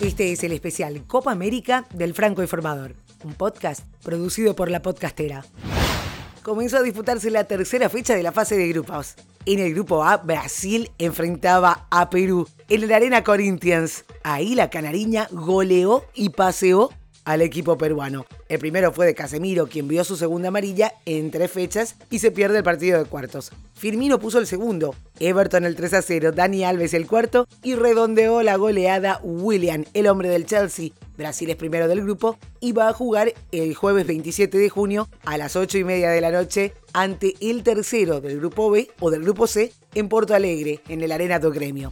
Este es el especial Copa América del Franco Informador, un podcast producido por la podcastera. Comenzó a disputarse la tercera fecha de la fase de grupos. En el grupo A, Brasil enfrentaba a Perú en la Arena Corinthians. Ahí la canariña goleó y paseó al equipo peruano. El primero fue de Casemiro, quien vio su segunda amarilla en tres fechas y se pierde el partido de cuartos. Firmino puso el segundo, Everton el 3 a 0, Dani Alves el cuarto y redondeó la goleada William, el hombre del Chelsea. Brasil es primero del grupo y va a jugar el jueves 27 de junio a las 8 y media de la noche ante el tercero del grupo B o del grupo C en Porto Alegre, en el Arena do Gremio.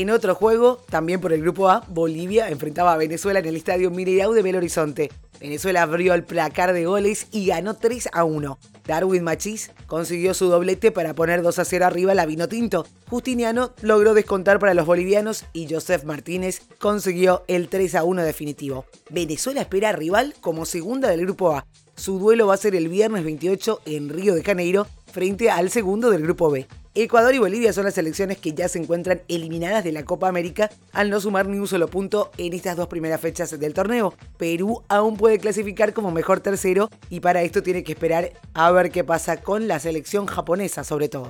En otro juego, también por el grupo A, Bolivia enfrentaba a Venezuela en el estadio Mireau de Belo Horizonte. Venezuela abrió el placar de goles y ganó 3 a 1. Darwin Machís consiguió su doblete para poner 2 a 0 arriba la Vino Tinto. Justiniano logró descontar para los bolivianos y Joseph Martínez consiguió el 3 a 1 definitivo. Venezuela espera rival como segunda del grupo A. Su duelo va a ser el viernes 28 en Río de Janeiro frente al segundo del grupo B. Ecuador y Bolivia son las selecciones que ya se encuentran eliminadas de la Copa América al no sumar ni un solo punto en estas dos primeras fechas del torneo. Perú aún puede clasificar como mejor tercero y para esto tiene que esperar a ver qué pasa con la selección japonesa sobre todo.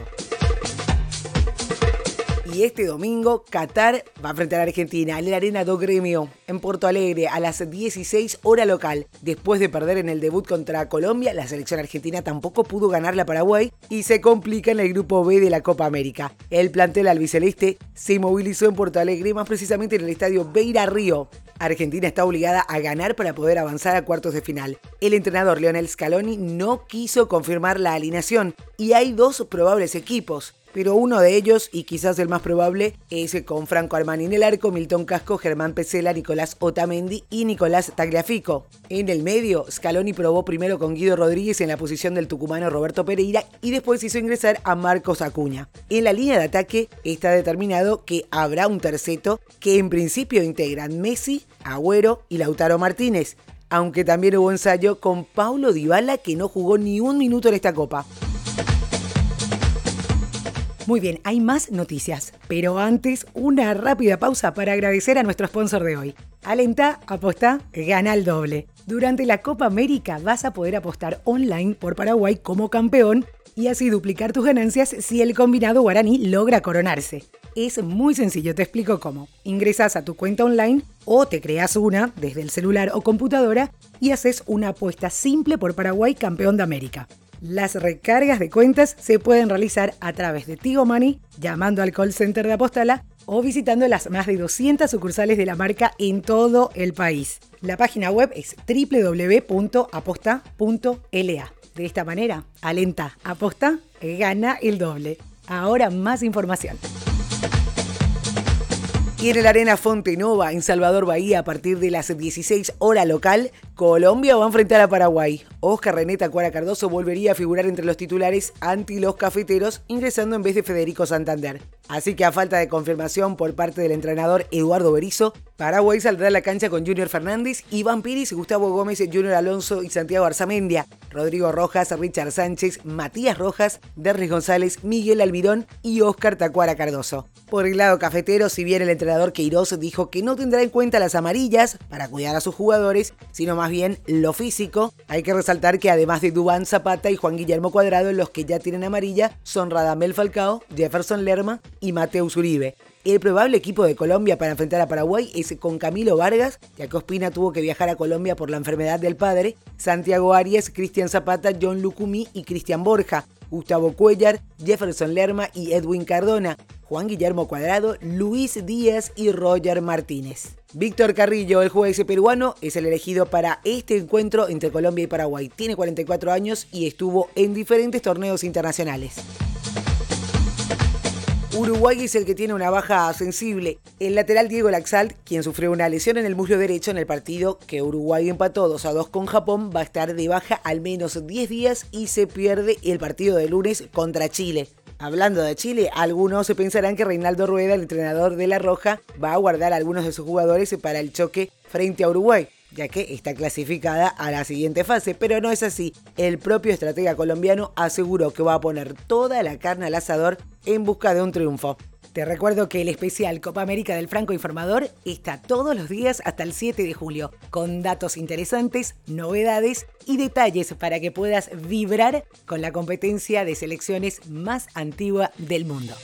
Y este domingo, Qatar va a enfrentar a Argentina en la Arena do Gremio, en Porto Alegre, a las 16 hora local. Después de perder en el debut contra Colombia, la selección argentina tampoco pudo ganar la Paraguay y se complica en el grupo B de la Copa América. El plantel albiceleste se movilizó en Porto Alegre, más precisamente en el estadio Beira Río. Argentina está obligada a ganar para poder avanzar a cuartos de final. El entrenador Leonel Scaloni no quiso confirmar la alineación y hay dos probables equipos pero uno de ellos, y quizás el más probable, es con Franco Armani en el arco, Milton Casco, Germán Pesela, Nicolás Otamendi y Nicolás Tagliafico. En el medio, Scaloni probó primero con Guido Rodríguez en la posición del tucumano Roberto Pereira y después hizo ingresar a Marcos Acuña. En la línea de ataque está determinado que habrá un terceto que en principio integran Messi, Agüero y Lautaro Martínez, aunque también hubo ensayo con Paulo Dybala que no jugó ni un minuto en esta copa. Muy bien, hay más noticias, pero antes una rápida pausa para agradecer a nuestro sponsor de hoy. Alenta, aposta, gana el doble. Durante la Copa América vas a poder apostar online por Paraguay como campeón y así duplicar tus ganancias si el combinado guaraní logra coronarse. Es muy sencillo, te explico cómo. Ingresas a tu cuenta online o te creas una desde el celular o computadora y haces una apuesta simple por Paraguay campeón de América. Las recargas de cuentas se pueden realizar a través de Tigo Money, llamando al call center de Apostala o visitando las más de 200 sucursales de la marca en todo el país. La página web es www.aposta.la. De esta manera, alenta, aposta, gana el doble. Ahora más información. Y en el Arena Fontenova, en Salvador Bahía, a partir de las 16 horas local, Colombia va a enfrentar a Paraguay. Oscar Reneta Cuara Cardoso volvería a figurar entre los titulares anti los cafeteros, ingresando en vez de Federico Santander. Así que a falta de confirmación por parte del entrenador Eduardo Berizo, Paraguay saldrá a la cancha con Junior Fernández, Iván Piris, Gustavo Gómez, Junior Alonso y Santiago Arzamendia, Rodrigo Rojas, Richard Sánchez, Matías Rojas, Derris González, Miguel Almirón y Oscar Tacuara Cardoso. Por el lado cafetero, si bien el entrenador Queiroz dijo que no tendrá en cuenta las amarillas para cuidar a sus jugadores, sino más bien lo físico, hay que resaltar que además de Dubán Zapata y Juan Guillermo Cuadrado, los que ya tienen amarilla son Radamel Falcao, Jefferson Lerma y Mateus Uribe. El probable equipo de Colombia para enfrentar a Paraguay es con Camilo Vargas, ya que Ospina tuvo que viajar a Colombia por la enfermedad del padre, Santiago Arias, Cristian Zapata, John Lucumí y Cristian Borja, Gustavo Cuellar, Jefferson Lerma y Edwin Cardona, Juan Guillermo Cuadrado, Luis Díaz y Roger Martínez. Víctor Carrillo, el juez peruano, es el elegido para este encuentro entre Colombia y Paraguay. Tiene 44 años y estuvo en diferentes torneos internacionales. Uruguay es el que tiene una baja sensible. El lateral Diego Laxalt, quien sufrió una lesión en el muslo derecho en el partido que Uruguay empató 2 a 2 con Japón, va a estar de baja al menos 10 días y se pierde el partido de lunes contra Chile. Hablando de Chile, algunos se pensarán que Reinaldo Rueda, el entrenador de La Roja, va a guardar a algunos de sus jugadores para el choque frente a Uruguay. Ya que está clasificada a la siguiente fase, pero no es así. El propio estratega colombiano aseguró que va a poner toda la carne al asador en busca de un triunfo. Te recuerdo que el especial Copa América del Franco Informador está todos los días hasta el 7 de julio, con datos interesantes, novedades y detalles para que puedas vibrar con la competencia de selecciones más antigua del mundo.